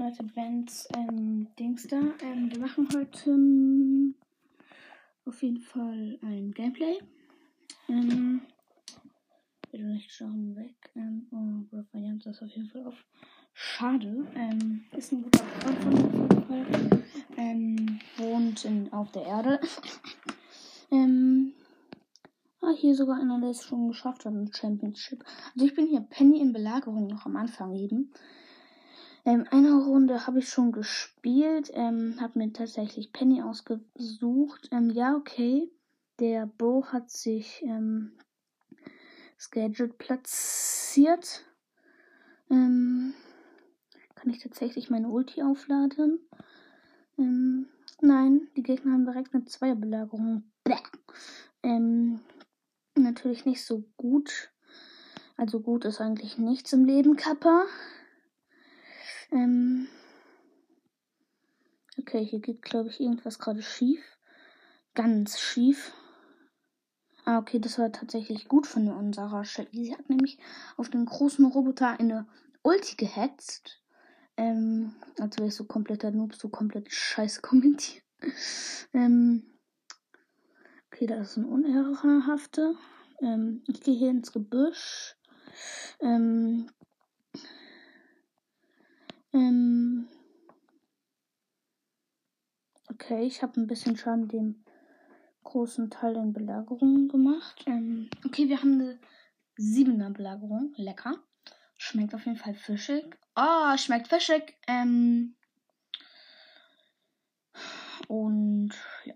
Leute, Bands, ähm, Dings da. Ähm, wir machen heute ähm, auf jeden Fall ein Gameplay. Ähm, bitte nicht schauen weg. Ähm, oh, Raphael das auf jeden Fall auf. Schade. Ähm, ist ein guter Freund von mir auf jeden Fall. Ähm, wohnt in, auf der Erde. ähm, ah, hier sogar einer, der es schon geschafft hat, ein Championship. Also ich bin hier Penny in Belagerung noch am Anfang eben. Ähm, eine Runde habe ich schon gespielt, ähm, habe mir tatsächlich Penny ausgesucht. Ähm, ja, okay. Der Bo hat sich ähm, Scheduled platziert. Ähm, kann ich tatsächlich meine Ulti aufladen? Ähm, nein, die Gegner haben direkt eine Zweierbelagerung. Ähm, natürlich nicht so gut. Also gut ist eigentlich nichts im Leben, Kappa. Ähm okay, hier geht, glaube ich, irgendwas gerade schief. Ganz schief. Ah, okay, das war tatsächlich gut von unserer Shelly. Sie hat nämlich auf den großen Roboter eine Ulti gehetzt. Ähm, als wäre es so kompletter Noob, so komplett scheiße kommentiert. ähm, okay, das ist ein Unehrhafte. Ähm, ich gehe hier ins Gebüsch. Ähm, okay, ich habe ein bisschen schon dem großen Teil in Belagerung gemacht. Ähm, okay, wir haben eine siebener Belagerung. Lecker. Schmeckt auf jeden Fall fischig. Oh, schmeckt fischig. Ähm, und ja.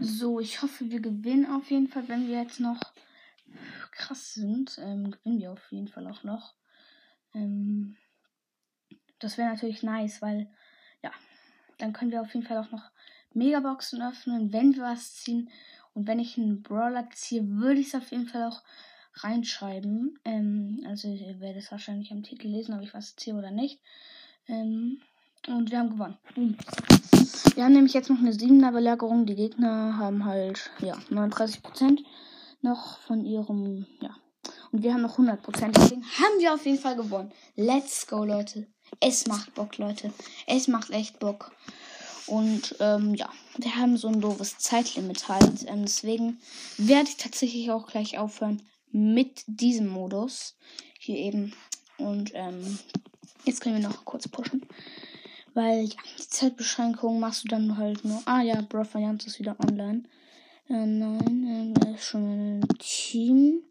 So, ich hoffe, wir gewinnen auf jeden Fall, wenn wir jetzt noch krass sind. Ähm, gewinnen wir auf jeden Fall auch noch. Ähm, das wäre natürlich nice, weil, ja, dann können wir auf jeden Fall auch noch Megaboxen öffnen, wenn wir was ziehen. Und wenn ich einen Brawler ziehe, würde ich es auf jeden Fall auch reinschreiben. Ähm, also ihr werdet es wahrscheinlich am Titel lesen, ob ich was ziehe oder nicht. Ähm, und wir haben gewonnen. Boom. Wir haben nämlich jetzt noch eine 7er Belagerung. Die Gegner haben halt, ja, 39% noch von ihrem, ja. Und wir haben noch 100%. Deswegen haben wir auf jeden Fall gewonnen. Let's go, Leute. Es macht Bock, Leute. Es macht echt Bock. Und ähm, ja, wir haben so ein doofes Zeitlimit halt. Ähm, deswegen werde ich tatsächlich auch gleich aufhören mit diesem Modus. Hier eben. Und ähm, jetzt können wir noch kurz pushen. Weil ja, die Zeitbeschränkung machst du dann halt nur. Ah ja, Bro Variant ist wieder online. Äh, nein, äh, er ist schon ein Team.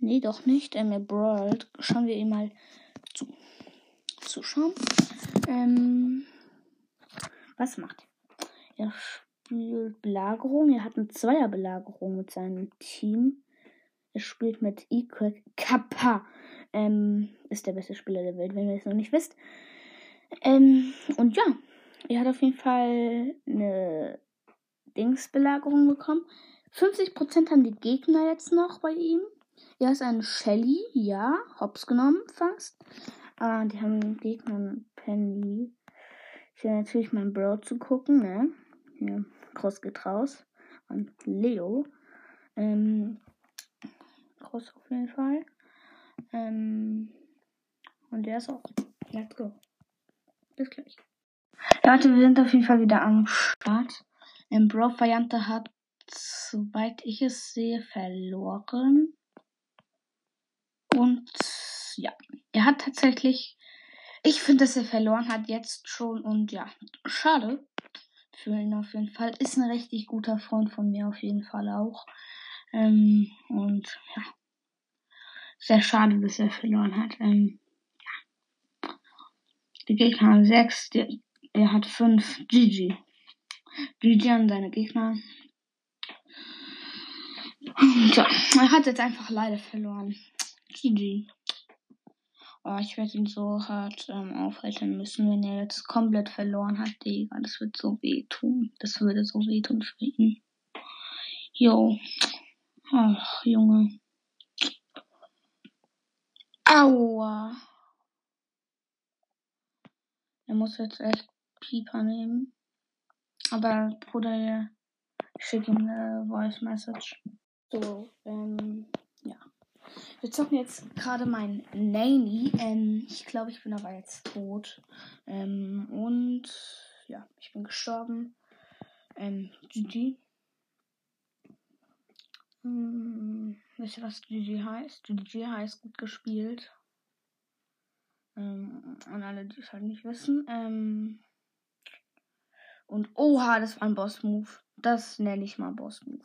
Nee, doch nicht. Ähm, er brawlt. Schauen wir ihm mal zu. Zuschauen. Ähm, was macht er? Er spielt Belagerung. Er hat eine Zweierbelagerung mit seinem Team. Er spielt mit Equid Kappa. Ähm, ist der beste Spieler der Welt, wenn ihr es noch nicht wisst. Ähm, und ja, er hat auf jeden Fall eine Dingsbelagerung bekommen. 50% haben die Gegner jetzt noch bei ihm. Er ist ein Shelly, ja, hops genommen fast. Ah, die haben Gegner Penny. Ich will natürlich meinen Bro zu gucken, ne? Hier, Cross geht raus. Und Leo. Ähm, Cross auf jeden Fall. Ähm, und der ist auch. Let's go. Bis gleich. Leute, wir sind auf jeden Fall wieder am Start. Ähm, Bro Variante hat, soweit ich es sehe, verloren. Und ja, er hat tatsächlich. Ich finde, dass er verloren hat jetzt schon. Und ja, schade für ihn auf jeden Fall. Ist ein richtig guter Freund von mir auf jeden Fall auch. Ähm, und ja, sehr schade, dass er verloren hat. Ähm, die Gegner haben 6, er hat 5. GG. GG an seine Gegner. So, er hat jetzt einfach leider verloren. GG. Oh, ich werde ihn so hart ähm, aufhalten müssen, wenn er jetzt komplett verloren hat, Digga. Das wird so wehtun. Das würde so wehtun für ihn. Jo. Ach, Junge. Aua. Er muss jetzt echt Pieper nehmen. Aber Bruder, ich schicke ihm eine Voice Message. So, ähm, ja. Wir zocken jetzt gerade mein Nanny. Ähm, ich glaube, ich bin aber jetzt tot. Ähm, und ja, ich bin gestorben. Ähm, GG. Hm, wisst ihr, was GG heißt? GG heißt gut gespielt. Ähm, an alle, die es halt nicht wissen. Ähm, und oha, das war ein Boss-Move. Das nenne ich mal Boss-Move.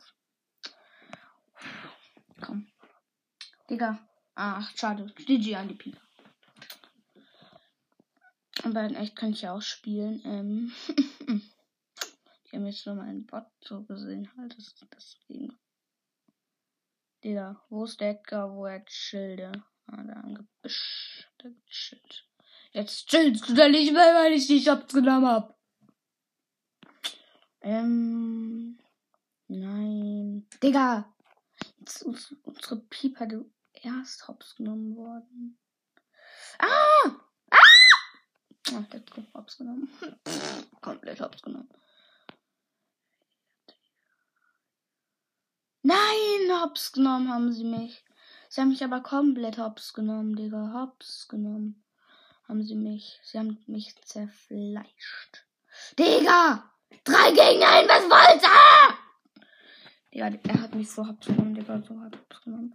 Komm. Digga. Ach, schade. GG an die Pika. Aber in echt kann ich ja auch spielen. Ähm ich habe jetzt nur meinen Bot so gesehen. Halt, das, deswegen. Digga, wo ist der Edgar, wo er chillte? Ah, da Gebüsch. Da gechillt. Jetzt chillst du da nicht mehr, weil ich dich abgenommen hab. Ähm. Nein. Digga! Jetzt ist unsere Pieper erst hops genommen worden. Ah! Ah! Ach, der hat hops genommen. komplett hops genommen. Nein, hops genommen haben sie mich. Sie haben mich aber komplett hops genommen, Digga. Hops genommen. Haben sie mich. Sie haben mich zerfleischt. Digga! Drei gegen ein, was wollt ihr? Ja, er hat mich so hops genommen, Digga. So hops genommen.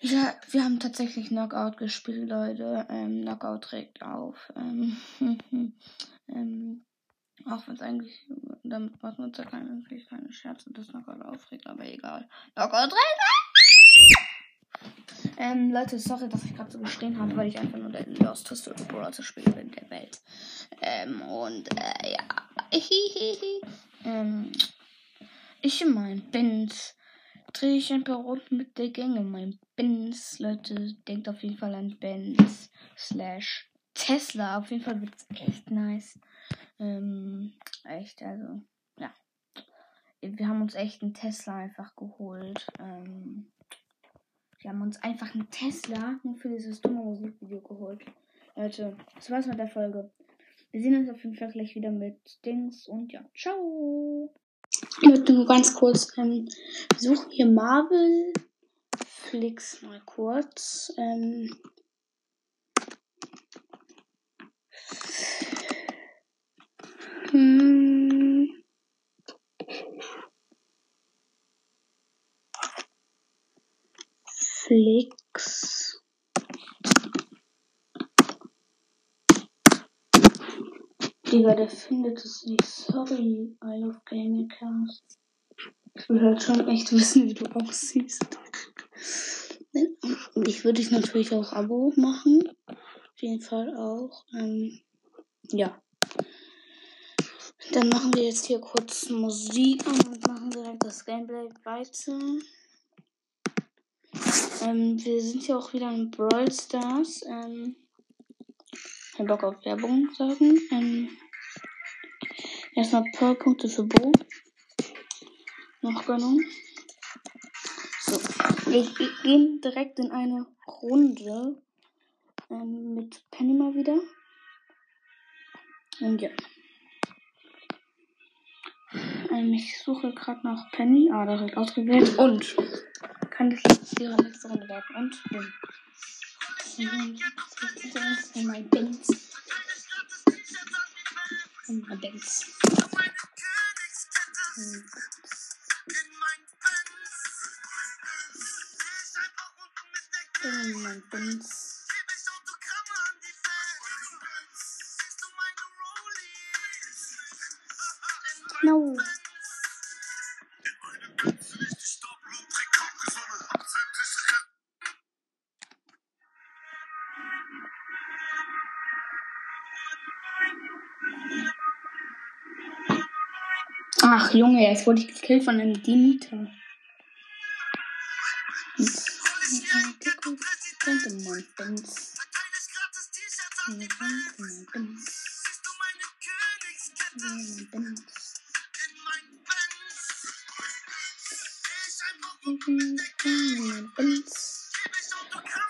Ja, wir haben tatsächlich Knockout gespielt, Leute. Ähm, Knockout regt auf. Ähm, ähm, auch wenn es eigentlich, damit macht man uns ja keine, keine Scherze, dass Knockout aufregt, aber egal. Knockout regt ähm, Leute, sorry, dass ich gerade so gestehen habe, weil ich einfach nur der losteste Brawler Spieler bin der Welt. Ähm, und, äh, ja. ähm, ich mein Benz drehe ich ein paar Runden mit der Gänge. Mein Benz, Leute, denkt auf jeden Fall an Benz slash Tesla. Auf jeden Fall wird es echt nice. Ähm, echt, also, ja. Wir haben uns echt einen Tesla einfach geholt. Ähm, wir haben uns einfach einen Tesla nur für dieses dumme Musikvideo geholt. Leute, das war's mit der Folge. Wir sehen uns auf jeden Fall gleich wieder mit Dings und ja, ciao. Leute, nur ganz kurz. Ähm, wir suchen hier Marvel Flix mal kurz. Ähm, Flix. Digga, der findet es nicht. Sorry, I love Gamecast. Ich will halt schon echt wissen, wie du aussiehst. Ich würde dich natürlich auch Abo machen. Auf jeden Fall auch. Ähm, ja. Dann machen wir jetzt hier kurz Musik und machen direkt das Gameplay weiter. Ähm, wir sind ja auch wieder in Brawl Stars. Ähm, kein Bock auf Werbung sagen. Ähm, erstmal Pearl-Punkte für Bo. Noch Gönnung. So, wir, gehen direkt in eine Runde ähm, mit Penny mal wieder. Und ja. Ähm, ich suche gerade nach Penny. Ah, da direkt ausgewählt. Und kann das jetzt ihre nächste Runde werden. Und bin. Und mein Benz. Und mein Benz. Und mein Benz. No. Junge, jetzt wurde ich gekillt von einem Dieter.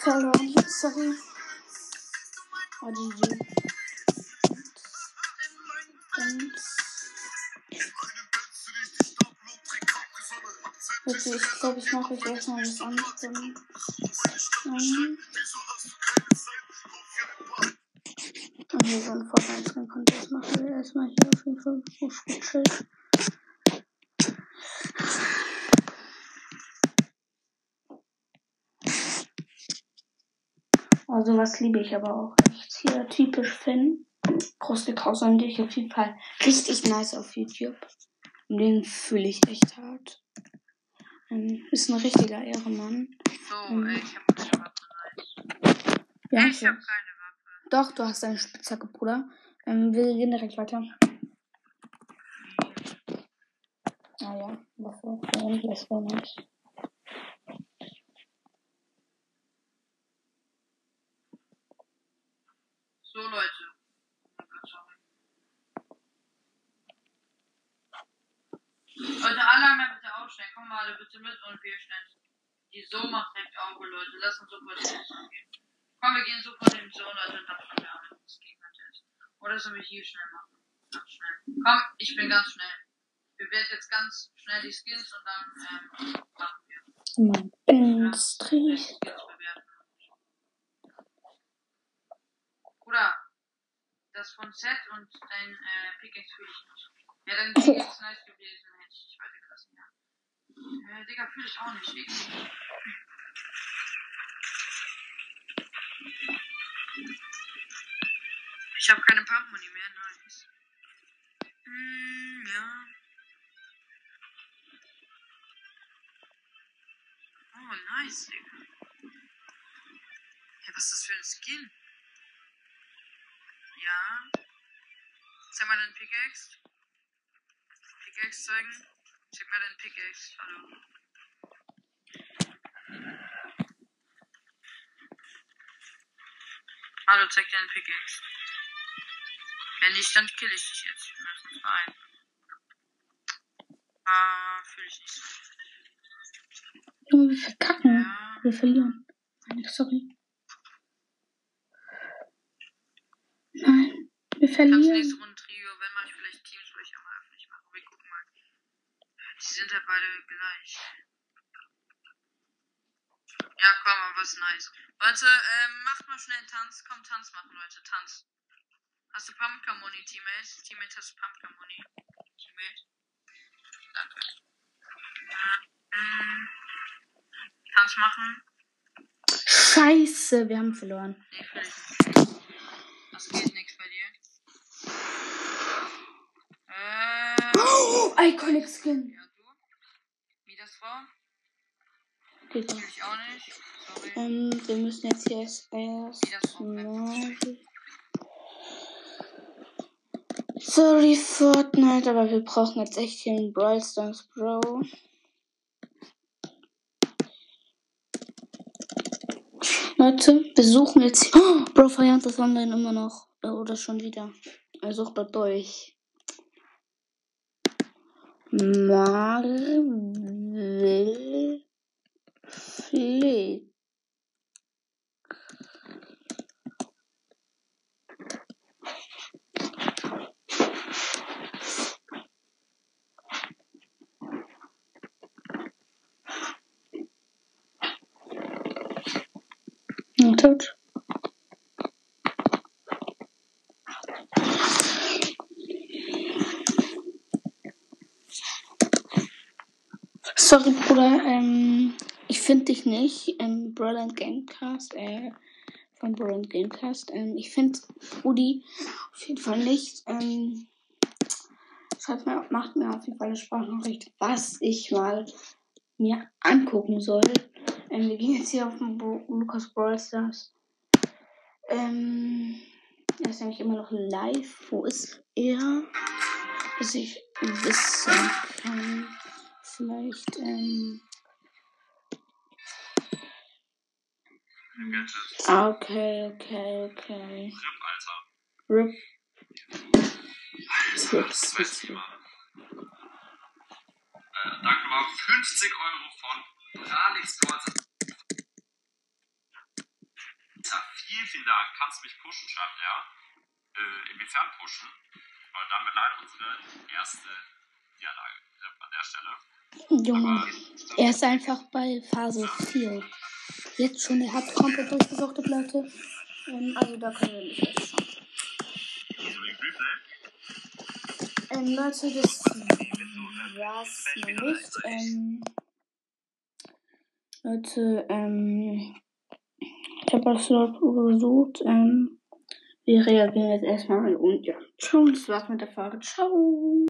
Verloren, sorry. Oh, GG. Also ich glaube, ich mache euch erstmal was anderes. Ähm, okay, so ein Fortnite Contest machen wir erstmal hier auf jeden Fall auf gechillt. Also was liebe ich aber auch echt. Hier typisch Finn. Krustikhaus an dich auf jeden Fall richtig nice auf YouTube. Und den fühle ich echt hart. Ähm, ist ein richtiger Ehrenmann. So, Ähm, ich hab keine Waffe. Nein. Ja, ich so. hab keine Waffe. Doch, du hast eine Spitzhacke, Bruder. Ähm, wir gehen direkt weiter. Ah ja, Waffe. Ja, das war nice. So, Leute. Oh Gott, sorry. Leute, alle einmal bitte aufstehen. Komm mal alle bitte mit und wir stellen die So macht direkt Auge, Leute. Lass uns sofort den Zone gehen. Komm, wir gehen sofort in den Zone, Leute, und dann schauen wir an, was das Gegner ist. Oder sollen wir hier schnell machen? Ganz schnell. Komm, ich bin ganz schnell. Wir werden jetzt ganz schnell die Skills und dann ähm, machen wir. Mein Ja, die Skills bewerten. Bruder, das von Set und dein äh, Pickaxe fühle ich nicht. Ja, dein Pickaxe nice gewesen, hätte ich ja. Äh, Digga, fühle ich auch nicht. Ich habe keine Pump-Money mehr, nice. Hm, ja. Oh, nice, Digga. Hey, was ist das für ein Skin? Ja. Zeig mal deinen Pickaxe. Pickaxe zeigen. Zeig mal deinen Pickaxe. Hallo. Hallo, zeig deinen Pickaxe. Wenn nicht, dann kill ich dich jetzt. Wir müssen uns beeilen. Ah, fühle ich nicht so. Junge, wir verkacken. Ja. Wir verlieren. Nein, Sorry. Nein, wir verlieren. Runde Trio, wenn mache ich vielleicht Teams, weil ich auch mal öffentlich mache. Wir gucken mal. Die sind halt beide gleich. Ja, komm, aber was nice. Leute, ähm, macht mal schnell einen Tanz. Komm, Tanz machen, Leute. Tanz. Hast du Pumpkin Money, Teammate? Teammate, hast du Pumpkin Money? Teammate? Danke. Ähm, Tanz machen? Scheiße, wir haben verloren. Nee. Was geht nix bei dir? Äh, Oh, Iconic Skin. ja, das. Fühl ich auch nicht. Sorry. Ähm, wir müssen jetzt hier erst mal. Sorry, Fortnite, aber wir brauchen jetzt echt hier einen Brawl Stars, Bro. Leute, wir suchen jetzt. Oh, Bro, feiert das online immer noch. Äh, Oder schon wieder. Er sucht dort durch. Marvel Flick. Sorry, Bruder, ähm, ich finde dich nicht im Brilliant Gamecast, äh, von Brilliant Gamecast. Ähm, ich finde Rudi auf jeden Fall nicht. Ähm, schreibt mir, macht mir auf jeden Fall eine Sprachnachricht, was ich mal mir angucken soll. Ähm, wir gehen jetzt hier auf den Bro Lukas Brawl Stars. Ähm, er ist nämlich immer noch live. Wo ist er? Dass ich wissen kann. Vielleicht, ähm. Ah, Okay, okay, okay. RIP, Alter. Rip. Alter, das ich mal. Äh, danke mal 50 Euro von Ralix Gold. Vielen, vielen Dank. Kannst du mich pushen, schreibt er. Äh, inwiefern pushen? Weil dann wird leider unsere erste Niederlage RIP an der Stelle. Junge. Er ist einfach bei Phase 4. Jetzt schon, er hat komplett durchgesuchtet, Leute. Ähm, also da können wir nicht jetzt schon. Ähm, Leute, das war's noch nicht. Ähm, Leute, ähm, ich habe das Slot gesucht. Ähm, wir reagieren jetzt erstmal und ja, ciao, das war's mit der Folge. Ciao.